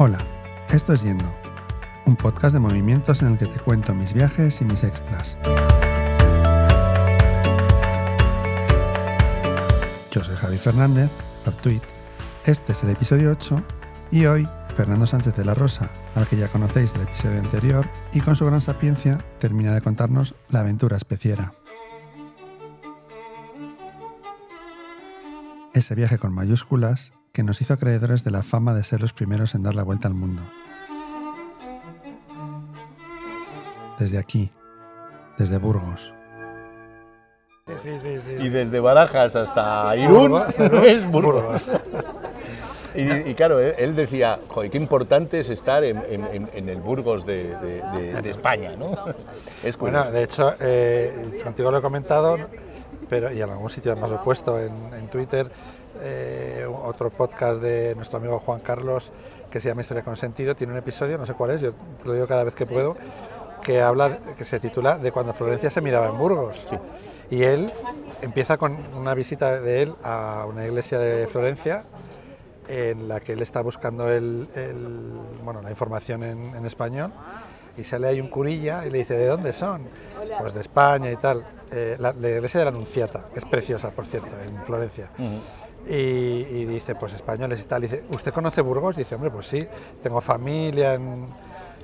Hola, esto es Yendo, un podcast de movimientos en el que te cuento mis viajes y mis extras. Yo soy Javi Fernández, Raptuit. Este es el episodio 8 y hoy Fernando Sánchez de la Rosa, al que ya conocéis del episodio anterior, y con su gran sapiencia termina de contarnos la aventura especiera. Ese viaje con mayúsculas que nos hizo acreedores de la fama de ser los primeros en dar la vuelta al mundo. Desde aquí, desde Burgos. Sí, sí, sí. Y desde Barajas hasta Irún Burgos, es Burgos. Y, y claro, él, decía, joder, qué importante es estar en, en- en el Burgos de, de- de- de España, ¿no? Es curioso. Bueno, de hecho, eh, contigo lo he comentado, pero y en algún sitio más lo he puesto en, en Twitter, eh, otro podcast de nuestro amigo Juan Carlos que se llama Historia con Sentido, tiene un episodio, no sé cuál es, yo te lo digo cada vez que puedo, que habla, que se titula de cuando Florencia se miraba en Burgos. Y él empieza con una visita de él a una iglesia de Florencia en la que él está buscando el, el- bueno, la información en, en español y sale ahí un curilla y le dice, ¿de dónde son? Pues de España y tal. Eh, la, la iglesia de la Anunciata, que es preciosa, por cierto, en Florencia. Y, y dice, pues españoles y tal. Y dice, ¿usted conoce Burgos? dice, hombre, pues sí, tengo familia. en-".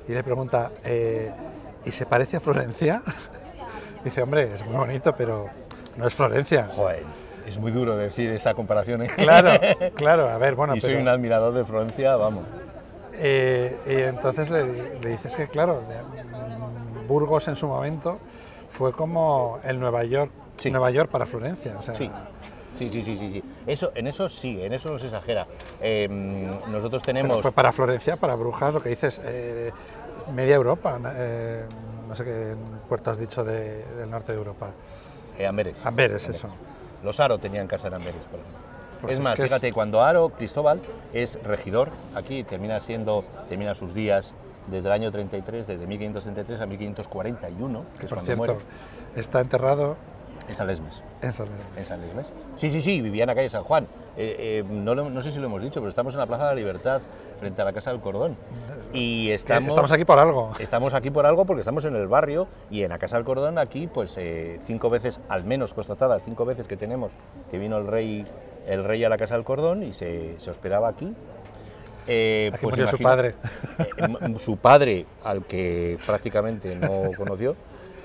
Y le pregunta, "Eh, ¿y se parece a Florencia? dice, hombre, es muy bonito, pero no es Florencia. Joder, es muy duro decir esa comparación. ¿eh? Claro, claro, a ver, bueno, y soy pero- un admirador de Florencia, vamos. Eh, y entonces le, le dices que, claro, mm, Burgos en su momento fue como el Nueva York, Sí. Nueva York para Florencia. O sea, Sí. Sí, sí, sí, sí, sí. Eso, en eso sí, en eso no se exagera. Eh, nosotros pero tenemos... fue para Florencia, para Brujas, lo que dices, eh, media Europa. eh, no sé qué puerto has dicho de- del norte de Europa. eh, Amberes. Amberes, eso. Los Aro tenían casa en Amberes, por ejemplo. Pues es más, que es- fíjate, cuando Aro, Cristóbal, es regidor, aquí termina siendo, termina sus días desde el año 33, desde 1533 a 1541, que es Por cuando cierto, muere, está enterrado en San Lesmes. en San Miguel. En San Lesmes. Sí, sí, sí, vivía en la calle San Juan. Eh, eh, no, lo- no sé si lo hemos dicho, pero estamos en la Plaza de la Libertad, frente a la Casa del Cordón. Y estamos, Estamos aquí por algo. Estamos aquí por algo porque estamos en el barrio y en la Casa del Cordón aquí, pues eh, cinco veces, al menos constatadas, cinco veces que tenemos que vino el rey, el rey a la Casa del Cordón y se, se hospedaba aquí. Eh, Aquí murió su padre. eh, su padre, al que prácticamente no conoció,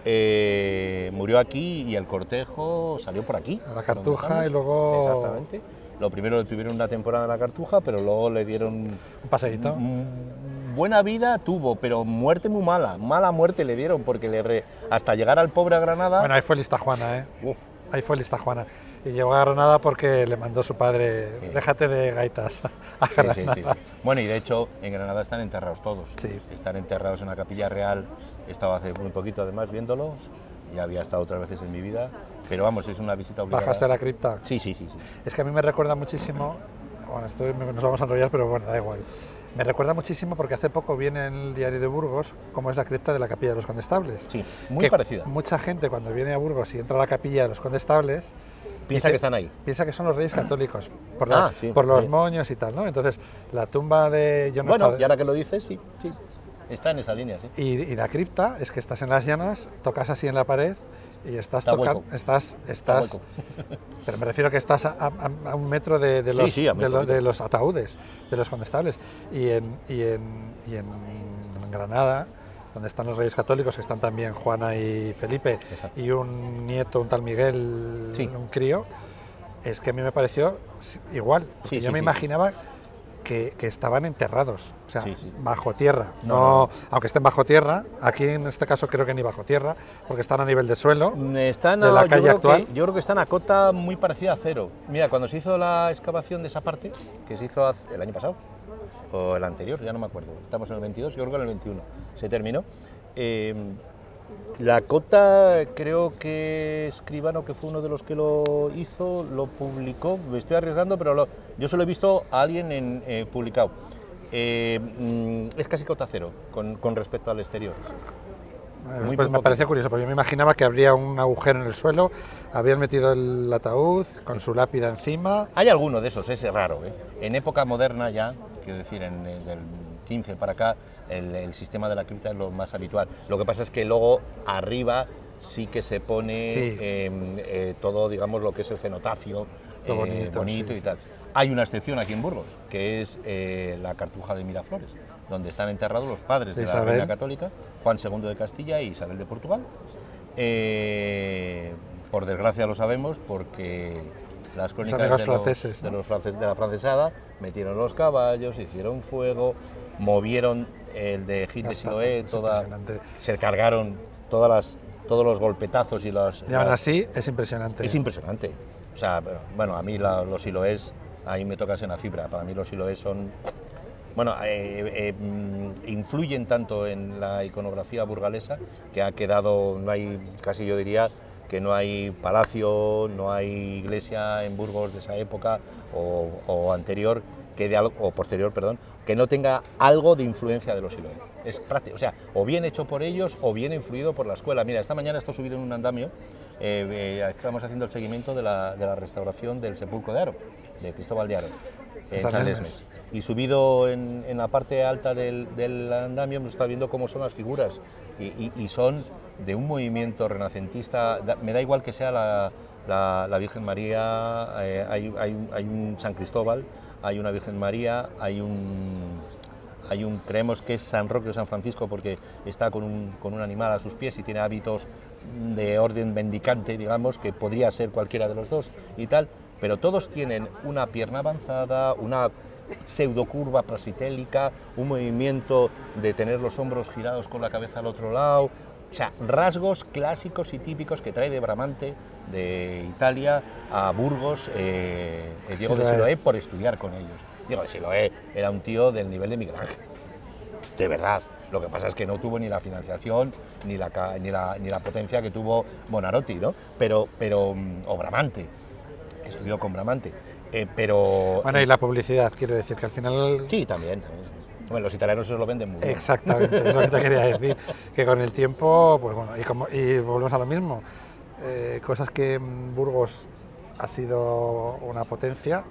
eh, murió aquí y el cortejo salió por aquí. A la Cartuja y luego- Exactamente. Lo primero le tuvieron una temporada en la Cartuja, pero luego le dieron Un paseíto. Mm, Buena vida tuvo, pero muerte muy mala. Mala muerte le dieron porque le re- hasta llegar al pobre a Granada. Bueno, ahí fue lista Juana, ¿eh? Uf, Ahí fue lista Juana. Y llegó a Granada porque le mandó su padre, Sí. déjate de gaitas a Granada. sí, sí. Bueno, y de hecho en Granada están enterrados todos. Sí. Están enterrados en la capilla real. Estaba hace muy poquito además viéndolos. Ya había estado otras veces en mi vida. Pero vamos, es una visita obligada. Bajaste a la cripta. Sí, sí, sí. sí. Es que a mí me recuerda muchísimo, bueno, esto nos vamos a enrollar, pero bueno, da igual. Me recuerda muchísimo porque hace poco viene en el diario de Burgos cómo es la cripta de la capilla de los condestables. Sí, muy parecida. Mucha gente cuando viene a Burgos y entra a la capilla de los condestables Piensa que están ahí. piensa que son los reyes católicos por, la- Ah, sí, por los sí. moños y tal, ¿no? Entonces la tumba de yo no Bueno, y ahora que lo dices, sí, sí. Está en esa línea, sí. Y, y la cripta es que estás en las llanas, tocas así en la pared y estás Está tocando, estás, estás, pero me refiero que estás a, a- a un metro de, los, sí, de, lo- de los ataúdes, de los condestables. Y en, y en, y en Granada, donde están los reyes católicos, que están también Juana y Felipe, Exacto. y un nieto, un tal Miguel, Sí. un crío, es que a mí me pareció igual. Sí, yo sí, me imaginaba que, que estaban enterrados, o sea, bajo tierra. No, No, no, no. aunque estén bajo tierra, aquí en este caso creo que ni bajo tierra, porque están a nivel de suelo. Están de la calle actual. Que, yo creo que están a cota muy parecida a cero. Mira, cuando se hizo la excavación de esa parte, que se hizo el año pasado, o el anterior, ya no me acuerdo, estamos en el 22, yo creo que en el 21, se terminó. eh, la cota, creo que Escribano, que fue uno de los que lo hizo, lo publicó, me estoy arriesgando, pero lo- yo solo he visto a alguien en, eh, publicado. Eh, mm, es casi cota cero con, con respecto al exterior. Muy Pues me parecía curioso, porque yo me imaginaba que habría un agujero en el suelo, habían metido el ataúd con su lápida encima. Hay alguno de esos, es raro. ¿eh? En época moderna ya, quiero decir, en el del 15 para acá, el, el sistema de la cripta es lo más habitual. Lo que pasa es que luego arriba sí que se pone Sí. eh, eh, todo, digamos, lo que es el cenotafio Lo eh, bonito, bonito sí, y tal. Hay una excepción aquí en Burgos, que es eh, la Cartuja de Miraflores, donde están enterrados los padres De de, la reina católica, Juan II de Castilla y Isabel de Portugal. Eh, por desgracia lo sabemos porque las crónicas de, los- franceses, de ¿no? los frances- de la francesada metieron los caballos, hicieron fuego, movieron el de Gil de Siloé, toda- se cargaron todas las, todos los golpetazos y las... Y aún así es impresionante. es impresionante. O sea, bueno, a mí la- los siloés, ahí me tocas en la fibra. Para mí los siloés son. Bueno, eh, eh, mm, influyen tanto en la iconografía burgalesa que ha quedado, no hay, casi yo diría, que no hay palacio, no hay iglesia en Burgos de esa época o, o anterior, que de algo, o posterior, perdón, que no tenga algo de influencia de los siloés. Es práctico, o sea, o bien hecho por ellos o bien influido por la escuela. Mira, esta mañana estoy subido en un andamio, eh, eh, estamos haciendo el seguimiento de la, de la restauración del sepulcro de Aro, de Cristóbal de Aro, en San. Lesmes. Y subido en, en la parte alta del, del andamio hemos estado viendo cómo son las figuras y, y- y son de un movimiento renacentista, me da igual que sea la, la- Virgen María, eh, hay, hay hay un San Cristóbal, hay una Virgen María, hay un, hay un, creemos que es San Roque o San Francisco porque está con un, con un animal a sus pies y tiene hábitos de orden mendicante, digamos, que podría ser cualquiera de los dos y tal, pero todos tienen una pierna avanzada, una pseudocurva prasitélica, un movimiento de tener los hombros girados con la cabeza al otro lado, o sea, rasgos clásicos y típicos que trae de Bramante, de Italia, a Burgos, eh, eh, Diego de Siloé. Por estudiar con ellos. Diego de Siloé era un tío del nivel de Miguel Ángel, de verdad. Lo que pasa es que no tuvo ni la financiación ni la, ni la, ni la potencia que tuvo Bonarotti, ¿no? Pero, pero, mm, o Bramante, que estudió con Bramante. Eh, pero. Bueno, y la publicidad, quiero decir que al final. Sí, también. Bueno, los italianos se lo venden muy bien. Exactamente, es lo que te quería decir. Que con el tiempo, pues bueno, y, como, y volvemos a lo mismo. eh, cosas que en Burgos ha sido una potencia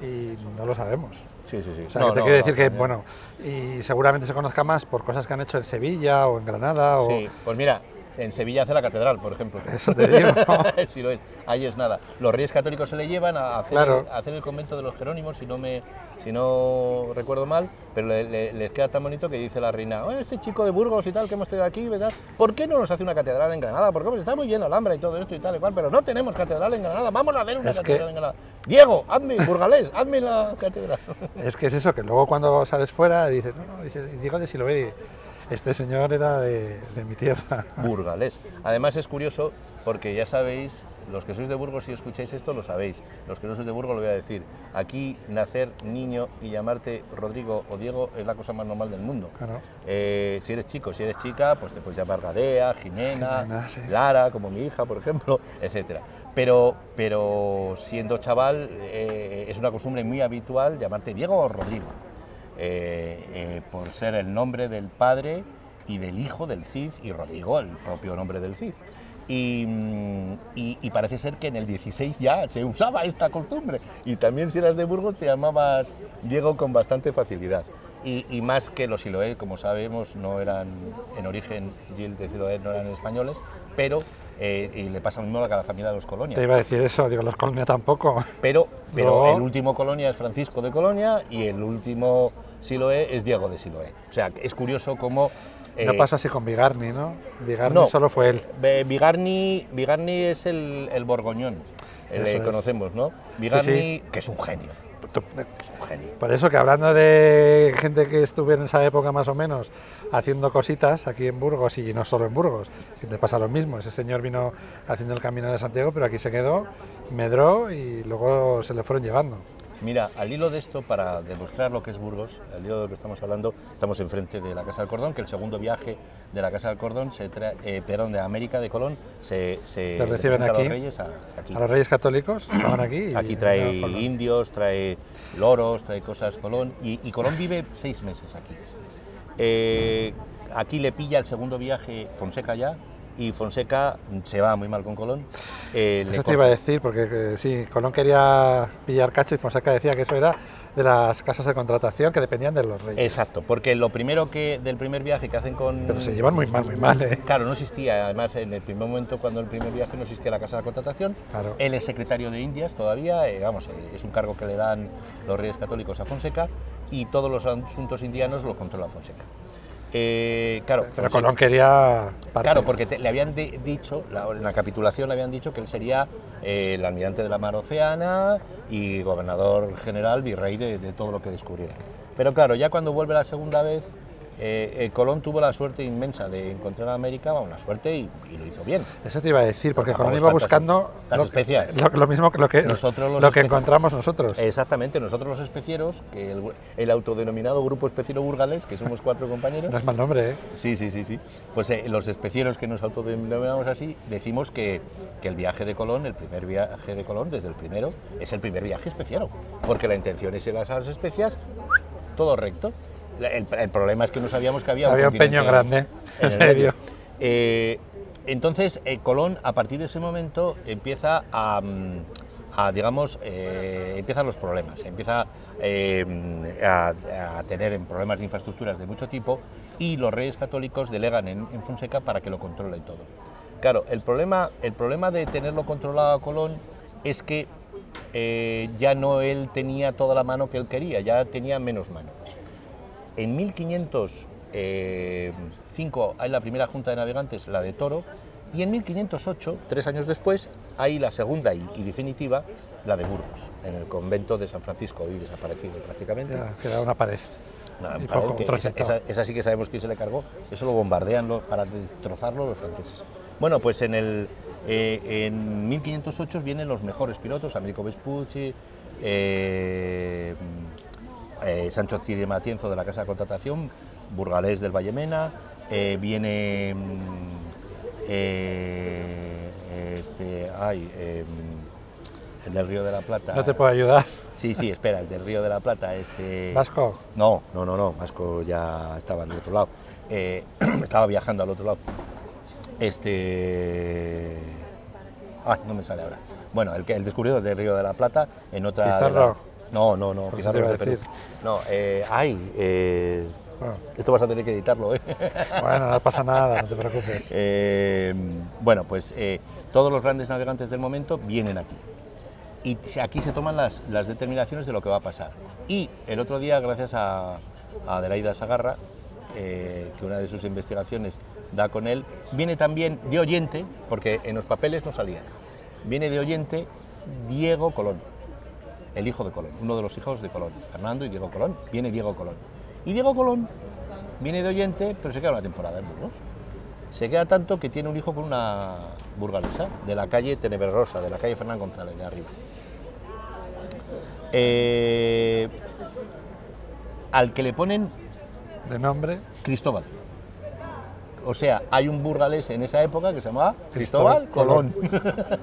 y no lo sabemos. Sí, sí, sí. O sea, No, que te no, quiero no, decir que, bueno, y seguramente se conozca más por cosas que han hecho en Sevilla o en Granada o... Sí, pues mira, en Sevilla hace la catedral, por ejemplo. Eso te digo. Sí lo es, ahí es nada. Los reyes católicos se le llevan a hacer, Claro. a hacer el convento de los Jerónimos, si no me si no recuerdo mal, pero le- le- les queda tan bonito que dice la reina, "Oh, este chico de Burgos y tal que hemos tenido aquí, ¿verdad? ¿por qué no nos hace una catedral en Granada? Porque está muy bien Alhambra y todo esto y tal y cual, pero no tenemos catedral en Granada, vamos a hacer una Es que- catedral en Granada. Diego, hazme, burgalés, hazme la catedral. Es que es eso, que luego cuando sales fuera dices, no, no, dices, digo de Siloé, este señor era de, de mi tierra. burgalés. Además es curioso porque ya sabéis, los que sois de Burgos y escucháis esto lo sabéis, los que no sois de Burgos lo voy a decir, aquí nacer niño y llamarte Rodrigo o Diego es la cosa más normal del mundo. Claro. Eh, si eres chico, si eres chica, pues te puedes llamar Gadea, Jimena, Jimena, sí. Lara, como mi hija, por ejemplo, etcétera. Pero, pero siendo chaval eh, es una costumbre muy habitual llamarte Diego o Rodrigo, eh, eh, por ser el nombre del padre y del hijo del Cid y Rodrigo, el propio nombre del Cid. Y, mm, y- y parece ser que en el 16 ya se usaba esta costumbre. Y también si eras de Burgos te llamabas Diego con bastante facilidad. Y, y más que los Siloé, como sabemos, no eran en origen, Gil de Siloé no eran españoles, pero, eh, y le pasa lo mismo a la familia de los Colonia. Te iba a decir eso, digo, los Colonia tampoco. Pero, pero No. el último Colonia es Francisco de Colonia y el último Siloé es Diego de Siloé. O sea, es curioso cómo... No eh, pasa así con Bigarni, ¿no? Bigarni no. solo fue él. Bigarni, Bigarni es el, el borgoñón, el Eso que es. conocemos, ¿no? Bigarni, sí. que es un genio. Es un genio. Por eso que hablando de gente que estuvo en esa época más o menos haciendo cositas aquí en Burgos y no solo en Burgos, que te pasa lo mismo. Ese señor vino haciendo el camino de Santiago, pero aquí se quedó, medró y luego se le fueron llevando. Mira, al hilo de esto, para demostrar lo que es Burgos, al hilo de lo que estamos hablando, estamos enfrente de la Casa del Cordón, que el segundo viaje de la Casa del Cordón, se trae, eh, perdón, de América de Colón, se, se reciben presenta a aquí. los reyes a- aquí. A los reyes católicos estaban aquí. y- Aquí trae indios, trae loros, trae cosas Colón, y, y Colón vive seis meses aquí. Eh, aquí le pilla el segundo viaje Fonseca ya, y Fonseca se va muy mal con Colón. eh, Eso te iba a decir, porque eh, sí, Colón quería pillar cacho y Fonseca decía que eso era de las casas de contratación que dependían de los reyes. Exacto, porque lo primero que del primer viaje que hacen con... Pero se llevan muy mal, muy mal, ¿eh? Claro, no existía, además en el primer momento cuando el primer viaje no existía la casa de contratación, Claro. él es secretario de Indias todavía, eh, vamos, es un cargo que le dan los reyes católicos a Fonseca y todos los asuntos indianos los controla Fonseca. Eh, claro, Pero Colón quería... Claro, porque te- le habían di- dicho, la- en la capitulación le habían dicho que él sería eh, el almirante de la mar Oceana y gobernador general, virrey de, de todo lo que descubriera. Pero claro, ya cuando vuelve la segunda vez, eh, eh, Colón tuvo la suerte inmensa de encontrar a América, bueno, la suerte y, y lo hizo bien. Eso te iba a decir, porque Colón iba buscando las lo, especias. lo- lo mismo que lo que, Nosotros lo que encontramos nosotros. Exactamente, nosotros los especieros, que el, el autodenominado Grupo Especiero Burgales, que somos cuatro compañeros, No es mal nombre, ¿eh? Sí, sí, sí, sí. Pues eh, los especieros que nos autodenominamos así, decimos que, que el viaje de Colón, el primer viaje de Colón, desde el primero, es el primer viaje especiero. Porque la intención es ir a las especias, todo recto. El, el problema es que no sabíamos que había, Había un continente peño grande, en el medio. Eh, entonces, eh, Colón, a partir de ese momento, empieza a, mm, a, digamos, eh, empiezan los problemas, empieza a, a tener problemas de infraestructuras de mucho tipo y los reyes católicos delegan en, en Fonseca para que lo controle todo. Claro, el problema, el problema de tenerlo controlado a Colón es que eh, ya no él tenía toda la mano que él quería, ya tenía menos mano. En 1505 hay la primera junta de navegantes, la de Toro, y en 1508, tres años después, hay la segunda y, y definitiva, la de Burgos, en el convento de San Francisco, hoy desaparecido prácticamente. Ya, queda una pared. No, y poco, esa, trocito. esa- esa sí que sabemos quién se le cargó, eso lo bombardean lo- para destrozarlo los franceses. Bueno, pues en, el, eh, en 1508 vienen los mejores pilotos, Américo Vespucci, eh, eh, Sancho de Matienzo de la Casa de Contratación, Burgalés del Vallemena, eh, viene mm, este, ay, eh, el del Río de la Plata. No te puedo ayudar. Sí, sí, espera, el del Río de la Plata, este... Vasco, No, no, no, no, Vasco ya estaba al otro lado. Eh, estaba viajando al otro lado. Este. Ay, no me sale ahora. Bueno, el, el descubridor del Río de la Plata en otra. Pizarro. la- No, no, no, Pizarro te iba es de Perú. No, eh, ay, eh, bueno, esto vas a tener que editarlo, ¿eh? bueno, no pasa nada, no te preocupes. Eh, bueno, pues eh, todos los grandes navegantes del momento vienen aquí. Y aquí se toman las, las determinaciones de lo que va a pasar. Y el otro día, gracias a, a Adelaida Sagarra, eh, que una de sus investigaciones da con él, viene también de oyente, porque en los papeles no salía, viene de oyente Diego Colón, el hijo de Colón, uno de los hijos de Colón, Fernando y Diego Colón, viene Diego Colón. Y Diego Colón viene de oyente, pero se queda una temporada en. Se queda tanto que tiene un hijo con una burgalesa de la calle Tenebrosa, de la calle Fernán González, de arriba. Eh, al que le ponen De nombre, Cristóbal. O sea, hay un burgalés en esa época que se llamaba Cristóbal Colón.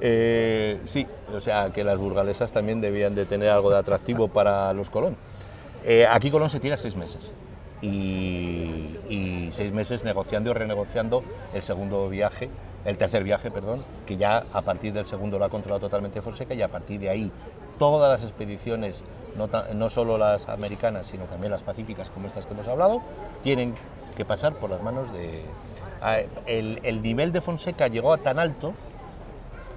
Eh, sí, o sea, que las burgalesas también debían de tener algo de atractivo para los Colón. Eh, aquí Colón se tira seis meses. Y, y seis meses negociando y renegociando el segundo viaje, el tercer viaje, perdón, que ya a partir del segundo lo ha controlado totalmente Fonseca y a partir de ahí todas las expediciones, no, no solo las americanas, sino también las pacíficas como estas que hemos hablado, tienen que pasar por las manos de... El, el nivel de Fonseca llegó a tan alto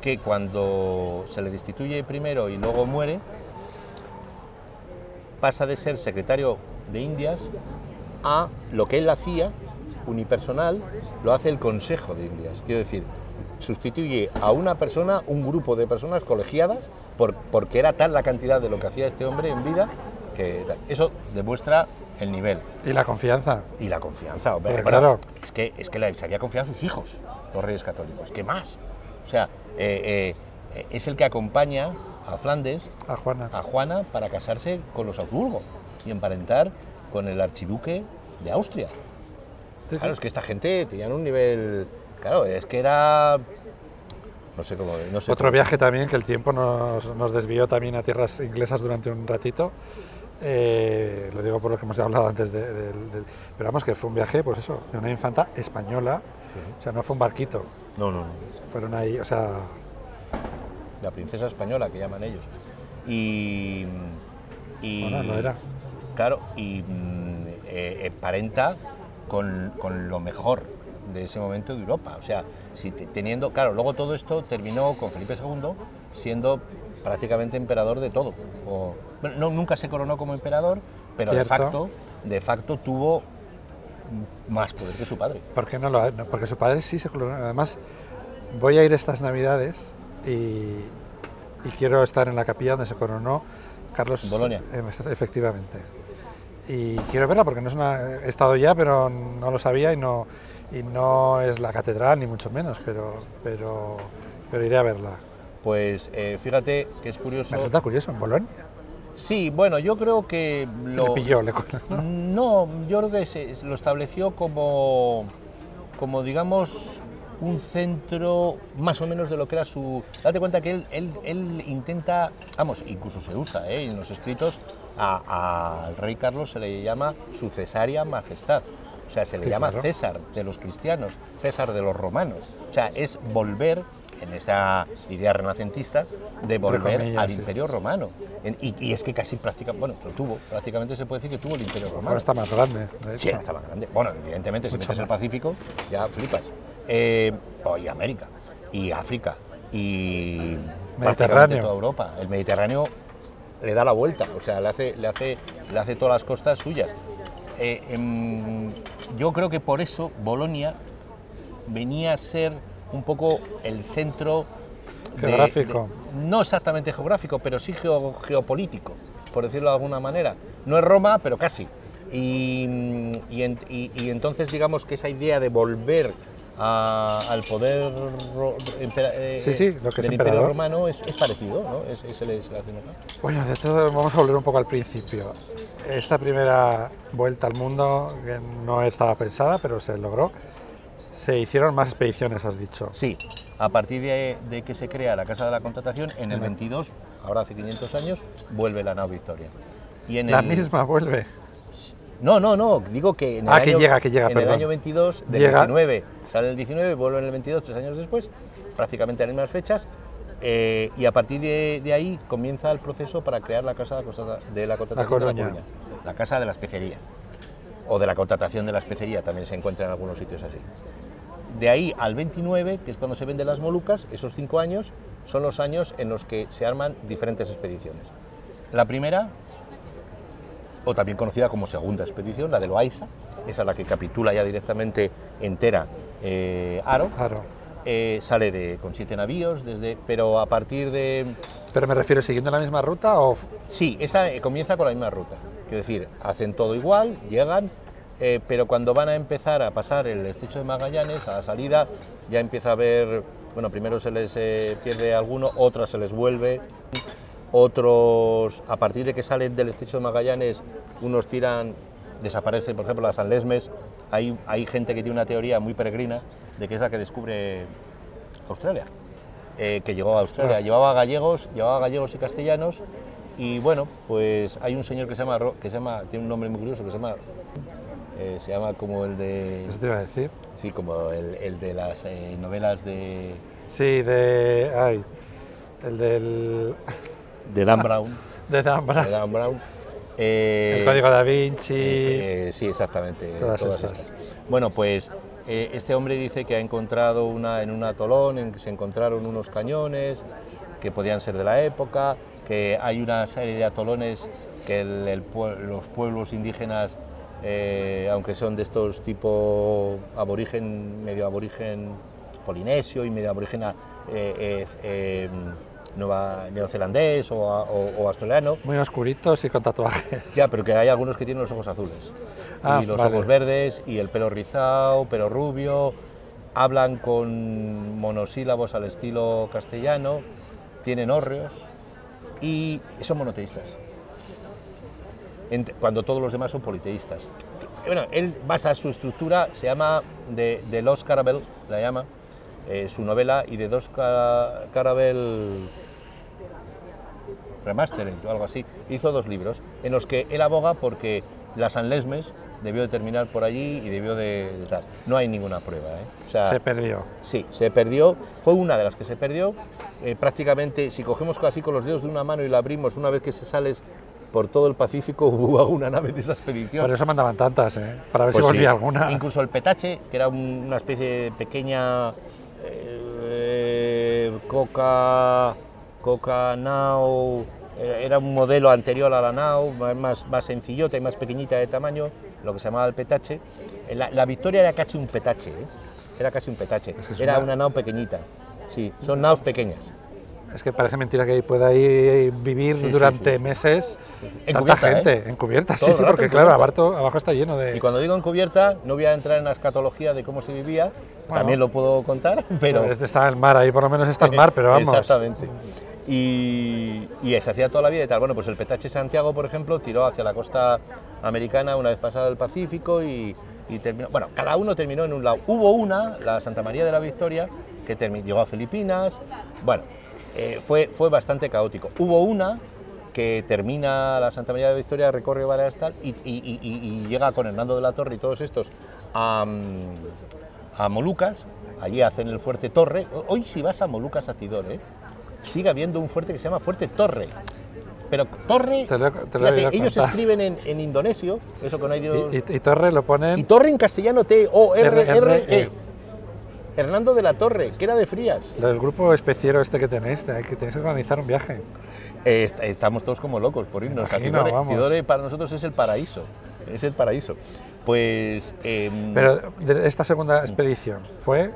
que cuando se le destituye primero y luego muere, pasa de ser secretario de Indias a lo que él hacía, unipersonal, lo hace el Consejo de Indias. Quiero decir, sustituye a una persona, un grupo de personas colegiadas, por- porque era tal la cantidad de lo que hacía este hombre en vida, que eso demuestra el nivel y la confianza. y la confianza. hombre. Claro. Es que, es que había confiado a sus hijos, los reyes católicos. ¿Qué más? O sea, eh, eh, es el que acompaña a Flandes, A Juana. a Juana, para casarse con los Habsburgo y emparentar con el archiduque de Austria. Sí, Claro, sí. es que esta gente tenían un nivel. Claro, es que era. No sé cómo. No sé Otro cómo- viaje también que el tiempo nos, nos desvió también a tierras inglesas durante un ratito. Eh, lo digo por lo que hemos hablado antes de, pero vamos que fue un viaje, pues eso, de una infanta española. O sea, no fue un barquito. No, no, no. Fueron ahí, o sea, la princesa española que llaman ellos. Y, Y, Bueno, lo era. Claro, y mm, eh, emparenta con, con lo mejor de ese momento de Europa. O sea, si te- teniendo, claro, luego todo esto terminó con Felipe II siendo prácticamente emperador de todo. O- bueno, no, nunca se coronó como emperador, pero de facto, de facto tuvo más poder que su padre. ¿Por qué no lo no, Porque su padre sí se coronó. Además, voy a ir estas navidades y, y quiero estar en la capilla donde se coronó Carlos. Bolonia. eh, efectivamente. Y quiero verla porque no es una. He estado ya, pero no lo sabía y no, y no es la catedral, ni mucho menos, pero, pero, pero iré a verla. Pues eh, fíjate que es curioso. Me resulta curioso, en Bolonia. Sí, bueno, yo creo que lo. Le pilló, le ¿no? No, yo creo que se, lo estableció como, como, digamos, un centro más o menos de lo que era su... Date cuenta que él, él, él intenta, vamos, incluso se usa ¿eh? en los escritos, a- al rey Carlos se le llama su cesárea majestad. O sea, se le Sí, llama claro. César de los cristianos, César de los romanos. O sea, es volver, en esa idea renacentista, de volver comillas, al sí. imperio romano. En- y, y es que casi prácticamente, bueno, lo tuvo, prácticamente se puede decir que tuvo el imperio romano. Ahora está más grande. de Sí, está más grande. Bueno, evidentemente, si Mucho metes el. Pacífico, ya flipas. Eh, oh, y América, y África, y Mediterráneo. toda Europa. El Mediterráneo le da la vuelta, o sea, le hace, le hace, le hace todas las costas suyas. Eh, em, yo creo que por eso Bolonia venía a ser un poco el centro de- Geográfico. de- no exactamente geográfico, pero sí geo- geopolítico, por decirlo de alguna manera. No es Roma, pero casi. Y, y en- y- y entonces digamos que esa idea de volver a- al poder ro- impera- eh, Sí, sí, lo que es del Imperio. Romano es, es parecido, ¿no? Es, es el- el. Bueno, de esto vamos a volver un poco al principio. Esta primera vuelta al mundo, que no estaba pensada, pero se logró, se hicieron más expediciones, has dicho. Sí, a partir de, de que se crea la Casa de la Contratación, en el 22, ahora hace 500 años, vuelve la nao Victoria. Y en La el- misma vuelve. No, no, no, digo que en el, Ah, año, que llega, que llega, en el año 22, del Llega. 19, sale el 19, vuelve en el 22, tres años después, prácticamente a las mismas fechas, eh, y a partir de, de ahí comienza el proceso para crear la Casa de la Contratación de la Coruña, la Casa de la Especería, o de la Contratación de la Especería, también se encuentra en algunos sitios así. De ahí al 29, que es cuando se venden las Molucas, esos cinco años son los años en los que se arman diferentes expediciones. La primera, o también conocida como segunda expedición, la de Loaiza, esa es la que capitula ya directamente entera eh, Aro, eh, sale de, con siete navíos, desde, pero a partir de... Pero me refiero, ¿siguiendo la misma ruta o...? Sí, esa eh, comienza con la misma ruta, quiero decir, hacen todo igual, llegan, eh, pero cuando van a empezar a pasar el estrecho de Magallanes, a la salida, ya empieza a haber, bueno, primero se les pierde alguno, otras se les vuelve, otros, a partir de que salen del estrecho de Magallanes, unos tiran, desaparece, por ejemplo, la San Lesmes, hay, hay gente que tiene una teoría muy peregrina de que es la que descubre Australia, eh, que llegó a Australia, Ostras. llevaba gallegos, llevaba gallegos y castellanos, y bueno, pues hay un señor que se llama, que se llama tiene un nombre muy curioso, que se llama, eh, se llama como el de, Eso te iba a decir. sí, como el, el de las eh, novelas de, Sí, de... Ay, el del... de Dan Brown, De Dan Brown. de Dan Brown. Eh, El Código da Vinci. Eh, sí, exactamente. Todas Todas, estas. estas. Bueno, pues eh, este hombre dice que ha encontrado una, en un atolón en que se encontraron unos cañones que podían ser de la época, que hay una serie de atolones que el- el pue- los pueblos indígenas, aunque son de estos tipo aborigen, medio aborigen polinesio y medio aborigen nueva, neozelandés o, a- o- o australiano, Muy oscuritos y con tatuajes. ya, pero que hay algunos que tienen los ojos azules. Ah, y los vale. ojos verdes y el pelo rizado, pelo rubio. Hablan con monosílabos al estilo castellano, tienen hórreos y son monoteístas. Cuando todos los demás son politeístas. Bueno, él basa su estructura, se llama de, de Los Carabel, la llama, eh, su novela, y de Dos Ca- Carabel Remastering o algo así, hizo dos libros en los que él aboga porque la San Lesmes debió de terminar por allí y debió de, de tal. No hay ninguna prueba. ¿eh? O sea, Se perdió. Sí, se perdió, fue una de las que se perdió. eh, prácticamente, si cogemos así con los dedos de una mano y la abrimos, una vez que se sales por todo el Pacífico hubo alguna nave de esa expedición. Por eso mandaban tantas, ¿eh? para ver Pues si sí. volvía alguna. Incluso el Petache, que era un- una especie de pequeña eh, Coca, Coca Now, eh, era un modelo anterior a la Now, más- más, sencillota y más pequeñita de tamaño, lo que se llamaba el Petache. Eh, La, la Victoria era casi un Petache, ¿eh? era casi un Petache, que era una- una Now pequeñita. Sí, son naos pequeñas. Es que parece mentira que ahí pueda ahí vivir Sí, durante sí, sí. meses tanta Encubierta, gente, ¿eh? encubierta, sí, sí, porque claro, abajo, abajo está lleno de... Y cuando digo encubierta, no voy a entrar en la escatología de cómo se vivía, también lo puedo contar, pero... Pues está el mar, ahí por lo menos está el mar, pero vamos. Exactamente. Y, se hacía toda la vida y tal. Bueno, pues el Petache Santiago, por ejemplo, tiró hacia la costa americana una vez pasado el Pacífico y, terminó. Bueno, cada uno terminó en un lado. Hubo una, la Santa María de la Victoria, que termi- llegó a Filipinas. Bueno, eh, fue, fue bastante caótico. Hubo una que termina la Santa María de la Victoria, recorre varias tal y, y- llega con Hernando de la Torre y todos estos a, a Molucas. Allí hacen el fuerte Torre. Hoy si vas a Molucas a Tidore, sigue habiendo un fuerte que se llama Fuerte Torre. Pero Torre, Te lo he- te lo he fíjate, oído ellos escriben en, en indonesio, eso hay Dios. Y, y- y Torre lo ponen... Y Torre en castellano T-O-R-R-E. R-R-E. E. Hernando de la Torre, que era de Frías. Lo del grupo especiero este que tenéis, que tenéis que organizar un viaje. Eh, est- estamos todos como locos por irnos a Imagino, Tidore. vamos. Tidore para nosotros es el paraíso. Es el paraíso. Pues. em, Pero de esta segunda expedición fue...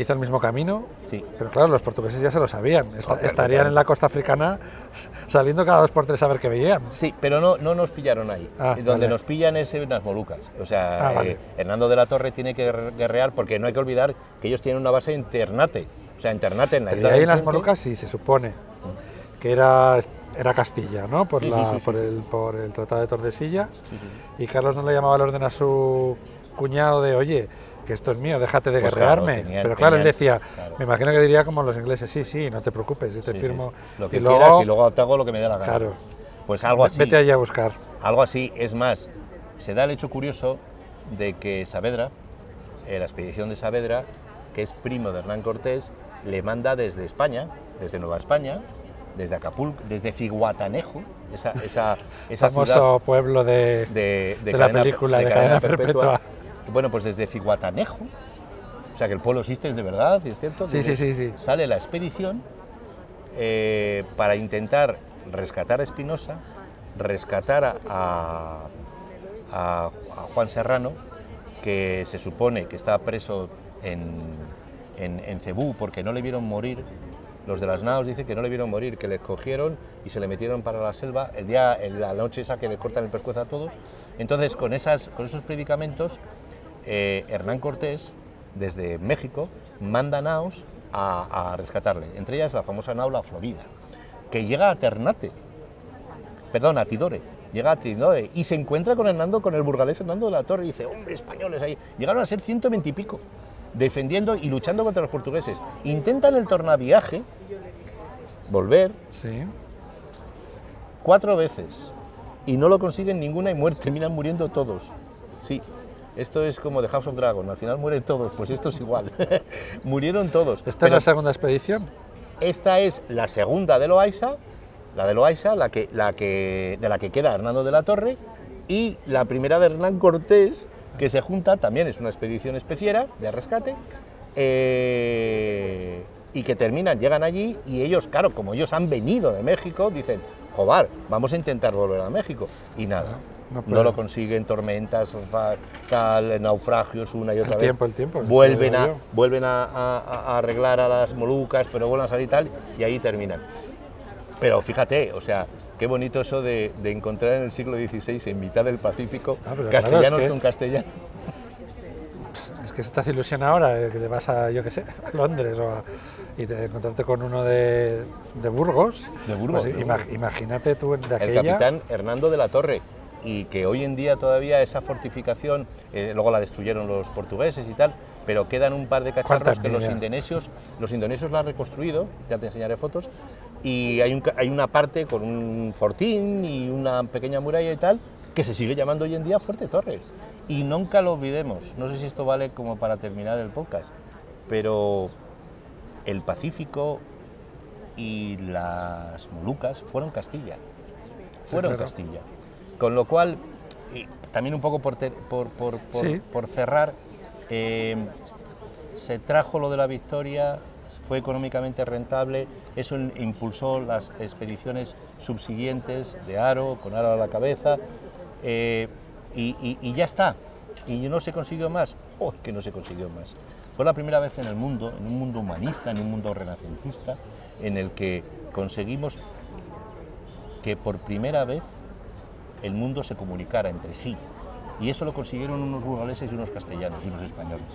Hizo el mismo camino, sí. pero claro, los portugueses ya se lo sabían. Joder, estarían en la costa africana saliendo cada dos por tres a ver qué veían. Sí, pero no, no nos pillaron ahí. Ah, Y Donde vale. nos pillan es en las Molucas. O sea, Ah, vale. eh, Hernando de la Torre tiene que guer- guerrear porque no hay que olvidar que ellos tienen una base en Ternate. O sea, en Ternate, en la Y isla ahí de en las. Molucas sí se supone que era, era Castilla, ¿no? Por, Sí, la- sí, sí, por. El, por el Tratado de Tordesillas. Y Carlos no le llamaba al orden a su cuñado de, oye, que esto es mío, déjate de Pues claro, guerrearme. Pero claro, él decía, claro. me imagino que diría como los ingleses, sí, sí, no te preocupes, yo te Sí, sí. firmo. Lo que y quieras luego, y luego te hago lo que me dé la gana. claro, Pues algo así. vete allí a buscar. Algo así, es más, se da el hecho curioso de que Saavedra, eh, la expedición de Saavedra, que es primo de Hernán Cortés, le manda desde España, desde Nueva España, desde Acapulco, desde Figuatanejo, esa, esa, esa famoso ciudad pueblo de, de, de la película de Cadena Perpetua. Bueno, pues desde Figuatanejo, o sea que el pueblo existe, es de verdad, es cierto. Sí, sí, sí, sí. Sale la expedición eh, para intentar rescatar a Espinosa, rescatar a, a- a- a Juan Serrano, que se supone que está preso en, en, en Cebú porque no le vieron morir. Los de las naos dicen que no le vieron morir, que le cogieron y se le metieron para la selva el día, la noche esa que le cortan el pescuezo a todos. Entonces, con, esas, con esos predicamentos, eh, Hernán Cortés, desde México, manda naos a, a rescatarle. Entre ellas la famosa nao La Florida, que llega a Ternate, perdón, a Tidore. Llega a Tidore y se encuentra con Hernando, con el burgalés Hernando de la Torre y dice, hombre, españoles ahí. Llegaron a ser 120 y pico, defendiendo y luchando contra los portugueses. Intentan el tornaviaje, volver Sí. cuatro veces y no lo consiguen ninguna y muer- terminan muriendo todos. Sí, esto es como de House of Dragon, al final mueren todos, pues esto es igual. Murieron todos. ¿Esta es la segunda expedición? esta es la segunda de Loaiza, la de Loaiza, la que, la que, de la que queda Hernando de la Torre, y la primera de Hernán Cortés, que se junta, también es una expedición especiera de rescate, eh, y que terminan, llegan allí, y ellos, claro, como ellos han venido de México, dicen, joder, vamos a intentar volver a México, y nada. No lo consiguen, tormentas, tal, naufragios una y otra vez. tiempo, el tiempo, Vuelven, a, vuelven a, a- a arreglar a las Molucas, pero vuelven a salir y tal, y ahí terminan. Pero fíjate, o sea, qué bonito eso de, de encontrar en el siglo XVI, en mitad del Pacífico, Ah, claro, castellanos es que- con castellano. Es que se te hace ilusión ahora, eh, que te vas a, yo qué sé, a Londres o a- y te encontrarte con uno de, de Burgos. De Burgos, Pues imagínate tú de El aquella. capitán Hernando de la Torre, y que hoy en día todavía esa fortificación, eh, luego la destruyeron los portugueses y tal, pero quedan un par de cacharros que los indonesios, los indonesios la han reconstruido, ya te enseñaré fotos, y hay, un hay una parte con un fortín y una pequeña muralla y tal, que se sigue llamando hoy en día Fuerte Torres. Y nunca lo olvidemos, no sé si esto vale como para terminar el podcast, pero el Pacífico y las Molucas fueron Castilla. claro. Castilla. Con lo cual, y también un poco por, por, por- por- Sí. por cerrar, eh, se trajo lo de la victoria, fue económicamente rentable, eso impulsó las expediciones subsiguientes de Aro, con Aro a la cabeza, eh, y, y- y ya está. Y no se consiguió más, oh, que no se consiguió más. Fue la primera vez en el mundo, en un mundo humanista, en un mundo renacentista, en el que conseguimos que por primera vez el mundo se comunicara entre sí. Y eso lo consiguieron unos burgaleses y unos castellanos y unos españoles.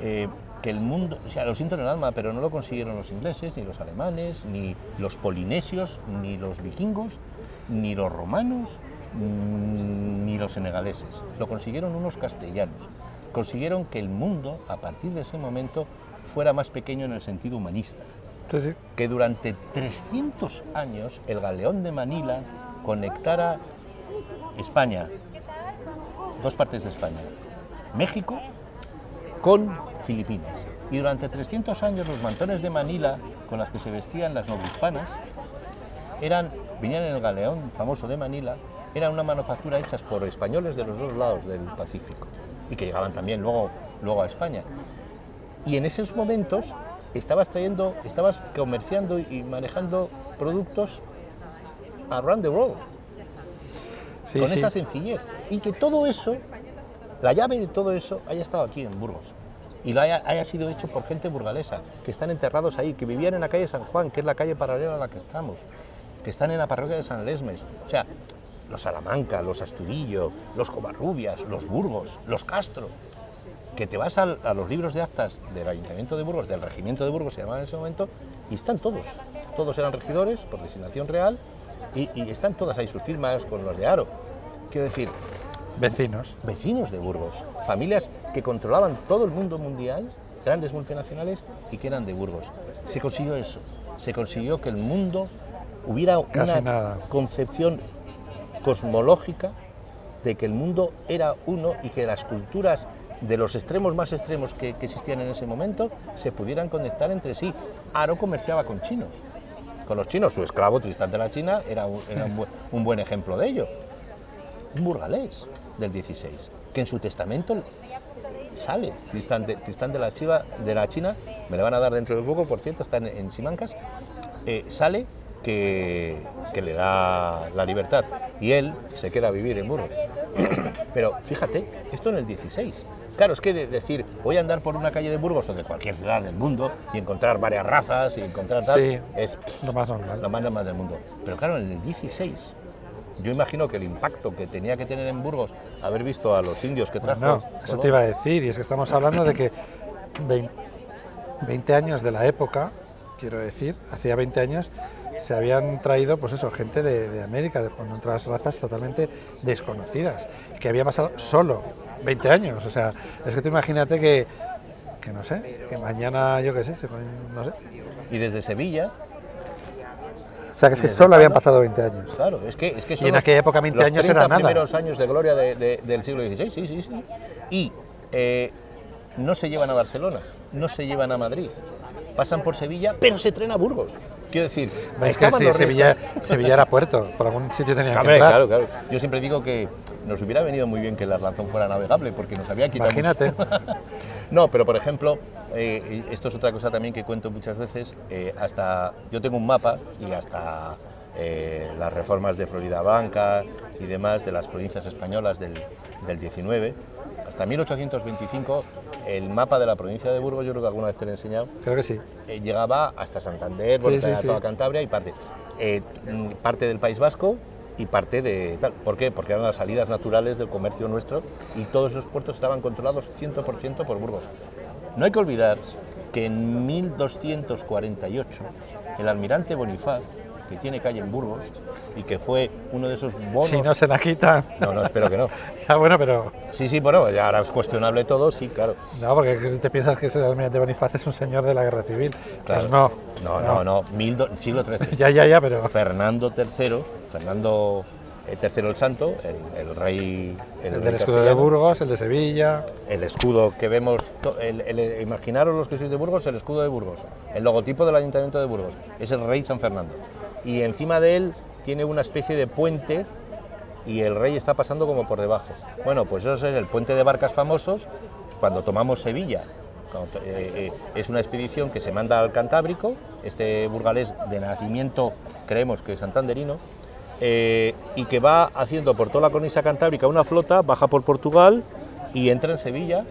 Eh, que el mundo, o sea, lo siento en el alma, pero no lo consiguieron los ingleses, ni los alemanes, ni los polinesios, ni los vikingos, ni los romanos, mm, ni los senegaleses. Lo consiguieron unos castellanos. Consiguieron que el mundo, a partir de ese momento, fuera más pequeño en el sentido humanista Sí, sí. que durante 300 años el galeón de Manila conectara España, dos partes de España, México con Filipinas. Y durante 300 años los mantones de Manila con las que se vestían las novohispanas eran, venían en el galeón famoso de Manila, eran una manufactura hechas por españoles de los dos lados del Pacífico y que llegaban también luego, luego a España. Y en esos momentos estabas trayendo, estabas comerciando y manejando productos around the world, Sí, con sí. esa sencillez. Y que todo eso, la llave de todo eso, haya estado aquí en Burgos. Y lo haya, haya sido hecho por gente burgalesa, que están enterrados ahí, que vivían en la calle San Juan, que es la calle paralela a la que estamos, que están en la parroquia de San Lesmes. O sea, los Salamanca, los Astudillo, los Covarrubias, los Burgos, los Castro, que te vas a los libros de actas del Ayuntamiento de Burgos, del Regimiento de Burgos se llamaba en ese momento, y están todos. Todos eran regidores por designación real y, y están todas ahí sus firmas con los de Aro. Quiero decir, Vecinos. vecinos de Burgos, familias que controlaban todo el mundo mundial, grandes multinacionales y que eran de Burgos. Se consiguió eso, se consiguió que el mundo hubiera Casi una nada. concepción cosmológica de que el mundo era uno y que las culturas de los extremos más extremos que, que existían en ese momento se pudieran conectar entre sí. Aro comerciaba con chinos. Con los chinos, su esclavo Tristán de la China era un, buen- ejemplo de ello un burgalés del 16, que en su testamento sale Tristán de, la, Chiva, de la China, me le van a dar dentro de poco, por cierto, está en, en Simancas, eh, sale que, que le da la libertad y él se queda a vivir en Burgos. Pero fíjate, esto en el 16. Claro, es que de- decir, voy a andar por una calle de Burgos o de cualquier ciudad del mundo y encontrar varias razas y encontrar tal, Sí, es Lo más normal. lo más normal del mundo. Pero claro, en el 16, yo imagino que el impacto que tenía que tener en Burgos haber visto a los indios que trajo. No, eso te iba a decir, y es que estamos hablando de que 20, 20 años de la época, quiero decir, hacía 20 años, se habían traído, pues eso, gente de, de América, de, con otras razas totalmente desconocidas, que había pasado solo 20 años. O sea, es que tú imagínate que, que no sé, que mañana, yo qué sé, se ponen, no sé. Y desde Sevilla, O sea, que es que solo habían pasado 20 años. claro, es que, es que son en aquella época 20 los años 30 era nada. primeros años de gloria de- de- del siglo XVI, sí, sí, sí. Y eh, no se llevan a Barcelona, no se llevan a Madrid, pasan por Sevilla, pero se traen a Burgos. Quiero decir, Es que sí, Sevilla, Sevilla era puerto, por algún sitio tenía que entrar. claro, claro. Yo siempre digo que nos hubiera venido muy bien que el Arlanzón fuera navegable, porque nos había quitado. Imagínate. no, pero por ejemplo, eh, esto es otra cosa también que cuento muchas veces. eh, hasta yo tengo un mapa y hasta eh, las reformas de Florida Blanca y demás de las provincias españolas del, del 19. Hasta 1825, el mapa de la provincia de Burgos, yo creo que alguna vez te lo he enseñado, Creo que sí. eh, llegaba hasta Santander, Sí, sí, sí. toda Cantabria y parte, eh, parte del País Vasco y parte de tal. ¿Por qué? Porque eran las salidas naturales del comercio nuestro y todos esos puertos estaban controlados 100% por Burgos. No hay que olvidar que en 1248 el almirante Bonifaz, que tiene calle en Burgos y que fue uno de esos bonos... Si no se la quitan. no, no, espero que no. Ah, bueno, pero Sí, sí, bueno, ya ahora es cuestionable todo, sí, claro. no, porque te piensas que el almirante Bonifaz es un señor de la guerra civil. claro. Pues no. No, no, no, mil do- siglo XIII. Ya, ya, ya, pero Fernando III, Fernando eh, III el Santo, el, el rey, el, el rey del escudo de Burgos, el de Sevilla. el escudo que vemos, el- imaginaros los que sois de Burgos, el escudo de Burgos, el logotipo del Ayuntamiento de Burgos, es el rey San Fernando. Y encima de él tiene una especie de puente y el rey está pasando como por debajo. Bueno, pues eso es el puente de barcas famosos cuando tomamos Sevilla. eh, eh, es una expedición que se manda al Cantábrico, este burgalés de nacimiento creemos que es santanderino, eh, y que va haciendo por toda la cornisa cantábrica una flota, baja por Portugal y entra en Sevilla,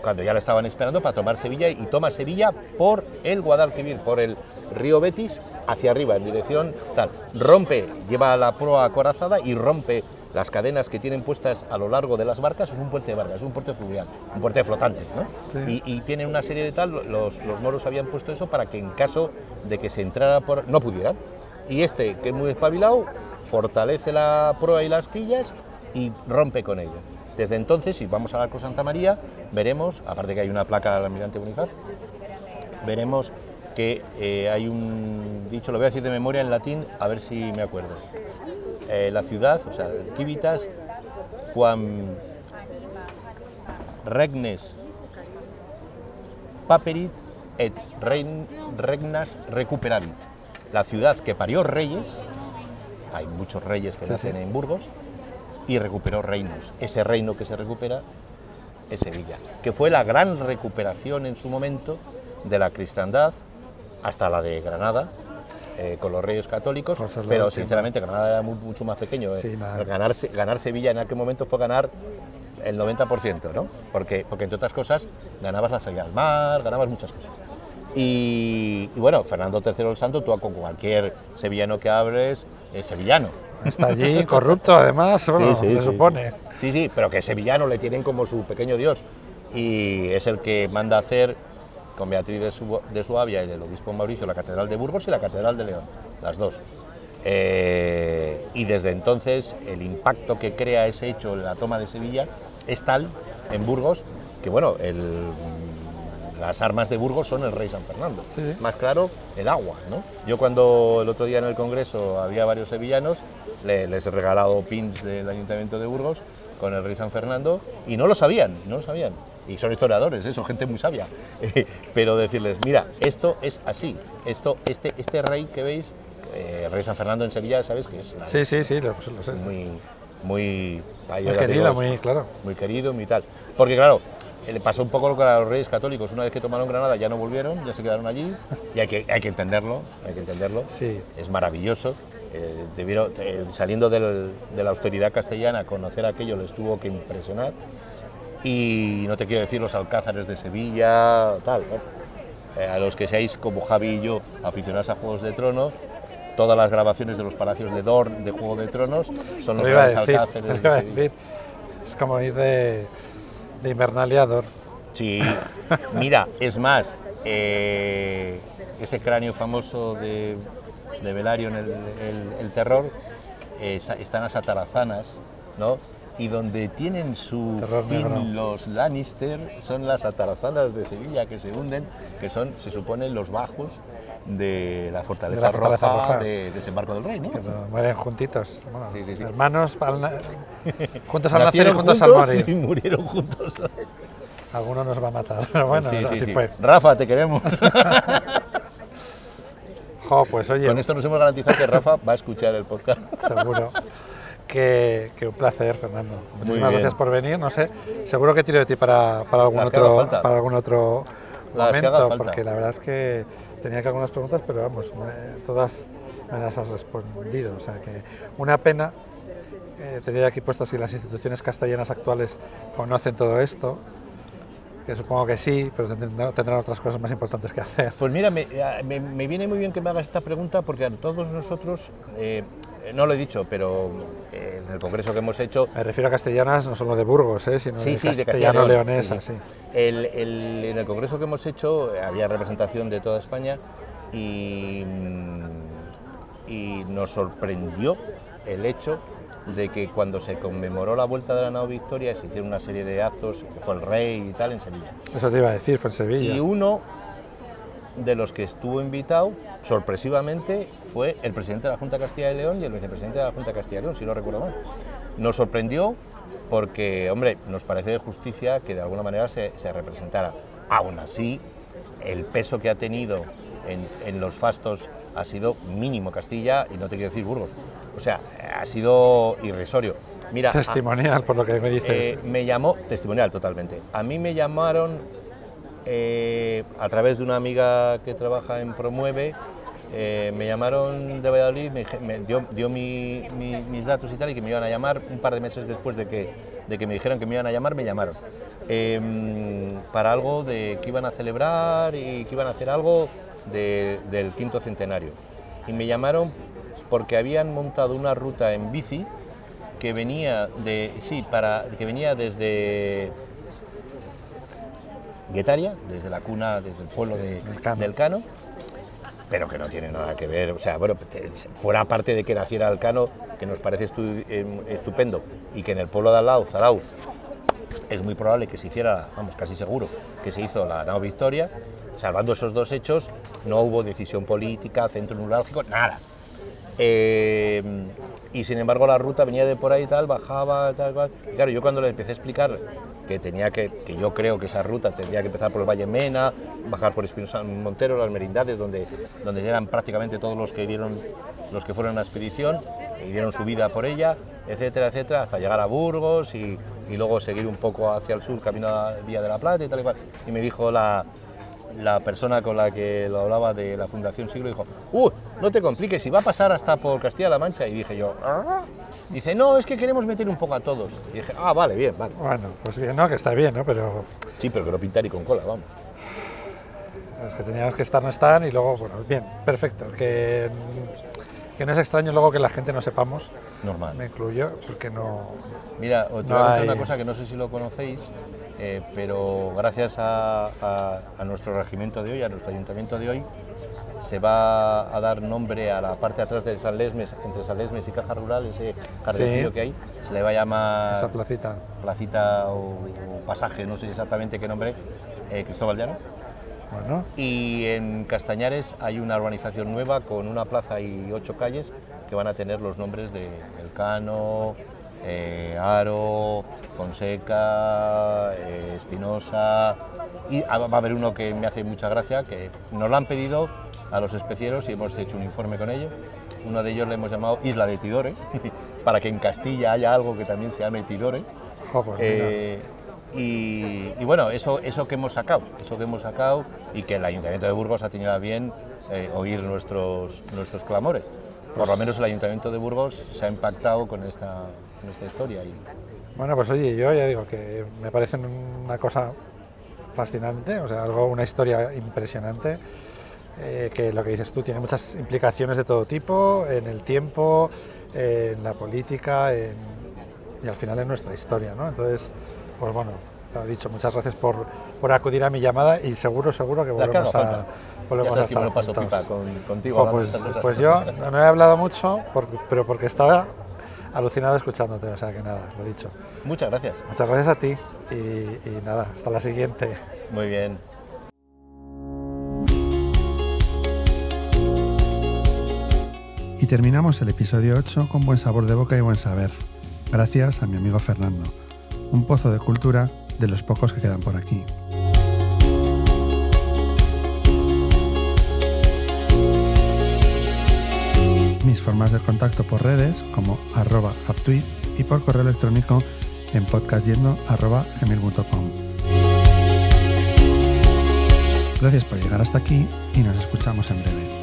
cuando ya la estaban esperando para tomar Sevilla, y toma Sevilla por el Guadalquivir, por el río Betis, hacia arriba, en dirección tal. Rompe, lleva la proa acorazada y rompe las cadenas que tienen puestas a lo largo de las barcas, es un puente de barcas, es un puente fluvial, un puente flotante, ¿no? Sí. Y, y tiene una serie de tal, los, los moros habían puesto eso para que en caso de que se entrara por... no pudieran. Y este, que es muy espabilado, fortalece la proa y las quillas y rompe con ello. Desde entonces, si vamos al Arco Santa María, veremos, aparte que hay una placa del almirante Bonifaz, veremos que eh, hay un dicho, lo voy a decir de memoria en latín, a ver si me acuerdo. Eh, la ciudad, o sea, Civitas, quam regnes paperit et regnas recuperavit. La ciudad que parió reyes, hay muchos reyes que Sí, nacen sí. en Burgos, y recuperó reinos. Ese reino que se recupera es Sevilla, que fue la gran recuperación en su momento de la cristiandad hasta la de Granada, eh, con los reyes católicos, pero sinceramente Granada era mu- mucho más pequeño. eh. Sí, ganar, Se- ganar Sevilla en aquel momento fue ganar el 90%, ¿no? Porque, porque entre otras cosas ganabas la salida al mar, ganabas muchas cosas. Y, y bueno, Fernando III el Santo, tú con cualquier sevillano que hables, es sevillano. Está allí, corrupto además, se supone. Sí, sí, pero que sevillano le tienen como su pequeño dios. Y es el que manda hacer con Beatriz de, Su- de Suabia y el obispo Mauricio la Catedral de Burgos y la Catedral de León, las dos. Eh, y desde entonces el impacto que crea ese hecho en la toma de Sevilla es tal en Burgos que, bueno, el- las armas de Burgos son el rey San Fernando. Sí, sí. Más claro, el agua. ¿no? Yo cuando el otro día en el Congreso había varios sevillanos, le- les he regalado pins del Ayuntamiento de Burgos con el rey San Fernando y no lo sabían, no lo sabían. Y son historiadores, ¿eh? son gente muy sabia. Pero decirles, mira, esto es así. Esto, este, este rey que veis, eh, rey San Fernando en Sevilla, ¿sabes qué es? Sí, sí, sí, lo, lo Es sé. muy, muy, Muy querido, muy claro. muy querido, muy tal. Porque claro, eh, le pasó un poco lo que a los reyes católicos, una vez que tomaron Granada ya no volvieron, ya se quedaron allí, y hay que, hay que entenderlo, hay que entenderlo. Sí. Es maravilloso. eh, debieron, eh, saliendo del- de la austeridad castellana, conocer aquello les tuvo que impresionar. Y no te quiero decir los alcázares de Sevilla, tal. ¿no? Eh, a los que seáis como Javi y yo, aficionados a Juegos de Tronos, todas las grabaciones de los palacios de Dorn de Juego de Tronos son los a grandes decir, alcázares de a Sevilla. Es como ir de, de invernaliador. Sí, mira, es más, eh, ese cráneo famoso de, de Velaryon, el, el- el terror, eh, están las atarazanas, ¿no? Y donde tienen su Terror fin negro. los Lannister son las atarazanas de Sevilla que se hunden, que son, se supone, los bajos de la fortaleza, De la fortaleza roja, roja. de desembarco del rey, ¿no? Que mueren juntitos. Bueno, Sí, sí, sí. Hermanos al juntos al nacer y juntos al morir. y murieron juntos. Alguno nos va a matar. Pero bueno, Sí, sí, así sí. fue. Rafa, te queremos. Jo, pues oye, Con esto nos hemos garantizado que Rafa va a escuchar el podcast. seguro. Que, que un placer, Fernando. Muchísimas gracias por venir. No sé, seguro que tiro de ti para, para algún Las otro para algún otro Las momento, porque la verdad es que tenía que algunas preguntas, pero vamos, me- todas me las has respondido. O sea que una pena. Eh, tenía aquí puesto si las instituciones castellanas actuales conocen todo esto, que supongo que sí, pero tendrán, otras cosas más importantes que hacer. Pues mira, me, a- me- me viene muy bien que me hagas esta pregunta porque a todos nosotros, eh, no lo he dicho, pero eh, en el congreso que hemos hecho, Me refiero a castellanas, no solo de Burgos, ¿eh? sino Sí, de sí, de castellano León, leonesa, sí, el- el- en el congreso que hemos hecho eh, había representación de toda España y, mm, y nos sorprendió el hecho de que cuando se conmemoró la vuelta de la nao Victoria se hicieron una serie de actos, que fue el rey y tal, en Sevilla. Eso te iba a decir, fue en Sevilla. Y uno de los que estuvo invitado, sorpresivamente, fue el presidente de la Junta de Castilla y León y el vicepresidente de la Junta Castilla y León, si no recuerdo mal. Nos sorprendió porque, hombre, nos parece de justicia que de alguna manera se, se representara. Aún así, el peso que ha tenido en, en los fastos ha sido mínimo Castilla y no te quiero decir Burgos. O sea, ha sido irrisorio. Mira, a- Testimonial, por lo que me dices. eh, me llamó, testimonial totalmente. A mí me llamaron eh, a través de una amiga que trabaja en Promueve, eh, me llamaron de Valladolid, me, dio, dio mi- mi- mis datos y tal, y que me iban a llamar un par de meses después de que, de que me dijeron que me iban a llamar, me llamaron. Em, para algo de que iban a celebrar y que iban a hacer algo de- del quinto centenario. Y me llamaron porque habían montado una ruta en bici que venía de sí para que venía desde Guetaria, desde la cuna, desde el pueblo de- Del Cano. del Cano, pero que no tiene nada que ver, o sea, bueno, fuera parte de que naciera el Cano, que nos parece estu- em, estupendo, y que en el pueblo de al lado, Zarauz, es muy probable que se hiciera, vamos, casi seguro, que se hizo la nao Victoria, salvando esos dos hechos, no hubo decisión política, centro neurálgico, nada. Eh, y sin embargo la ruta venía de por ahí y tal, bajaba, tal, cual. Claro, yo cuando le empecé a explicar que tenía que, que yo creo que esa ruta tendría que empezar por el Valle Mena, bajar por Espinosa Montero, las merindades, donde, donde eran prácticamente todos los que dieron, los que fueron a la expedición, y dieron su vida por ella, etcétera, etcétera, hasta llegar a Burgos y, y luego seguir un poco hacia el sur, camino a Villa de la Plata y tal y cual. Y me dijo la, la persona con la que lo hablaba de la Fundación Siglo dijo, ¡Uh! No te compliques, si va a pasar hasta por Castilla-La Mancha. Y dije yo, "Ah". Dice, no, es que queremos meter un poco a todos. Y dije, ah, vale, bien, vale. Bueno, pues bien, ¿no? Que está bien, ¿no? Pero Sí, pero que no pintar y con cola, vamos. los que teníamos que estar no están y luego, bueno, bien, perfecto. Que, que no es extraño luego que la gente no sepamos, Normal. me incluyo, porque no... Mira, os No hay- una cosa que no sé si lo conocéis, eh, pero gracias a, a- a nuestro regimiento de hoy, a nuestro ayuntamiento de hoy, se va a dar nombre a la parte de atrás de San Lesmes, entre San Lesmes y Caja Rural, ese jardín Sí. que hay, se le va a llamar Esa placita. placita o, o pasaje, no sé exactamente qué nombre, eh, Cristóbal Llano. Bueno, Y en Castañares hay una urbanización nueva con una plaza y ocho calles que van a tener los nombres de Elcano, eh, Aro, Fonseca, eh, Espinosa. y ah, va a haber uno que me hace mucha gracia, que nos lo han pedido a los especieros y hemos hecho un informe con ellos. Uno de ellos le hemos llamado Isla de Tidore, para que en Castilla haya algo que también se llame Tidore. pues. Eh, y, y bueno, eso, eso que hemos sacado, eso que hemos sacado y que el Ayuntamiento de Burgos ha tenido a bien eh, oír nuestros, nuestros clamores. Por lo menos el Ayuntamiento de Burgos se ha impactado con esta, con esta historia. Y, Bueno, pues oye, yo ya digo que me parece una cosa fascinante, o sea, algo, una historia impresionante, eh, que lo que dices tú tiene muchas implicaciones de todo tipo, en el tiempo, en la política, en- y al final en nuestra historia, ¿no? Entonces, pues bueno, lo dicho, muchas gracias por, por acudir a mi llamada y seguro, seguro que volvemos a, volvemos ya a estar lo paso pipa con- contigo. Pues, pues yo no he hablado mucho, por- pero porque estaba alucinado escuchándote, o sea que nada, lo dicho. Muchas gracias. Muchas gracias a ti y, y nada, hasta la siguiente. Muy bien. Y terminamos el episodio 8 con buen sabor de boca y buen saber, gracias a mi amigo Fernando, un pozo de cultura de los pocos que quedan por aquí. Mis formas de contacto por redes como arroba haptweet y por correo electrónico en podcastyendo.gmail.com. Gracias por llegar hasta aquí y nos escuchamos en breve.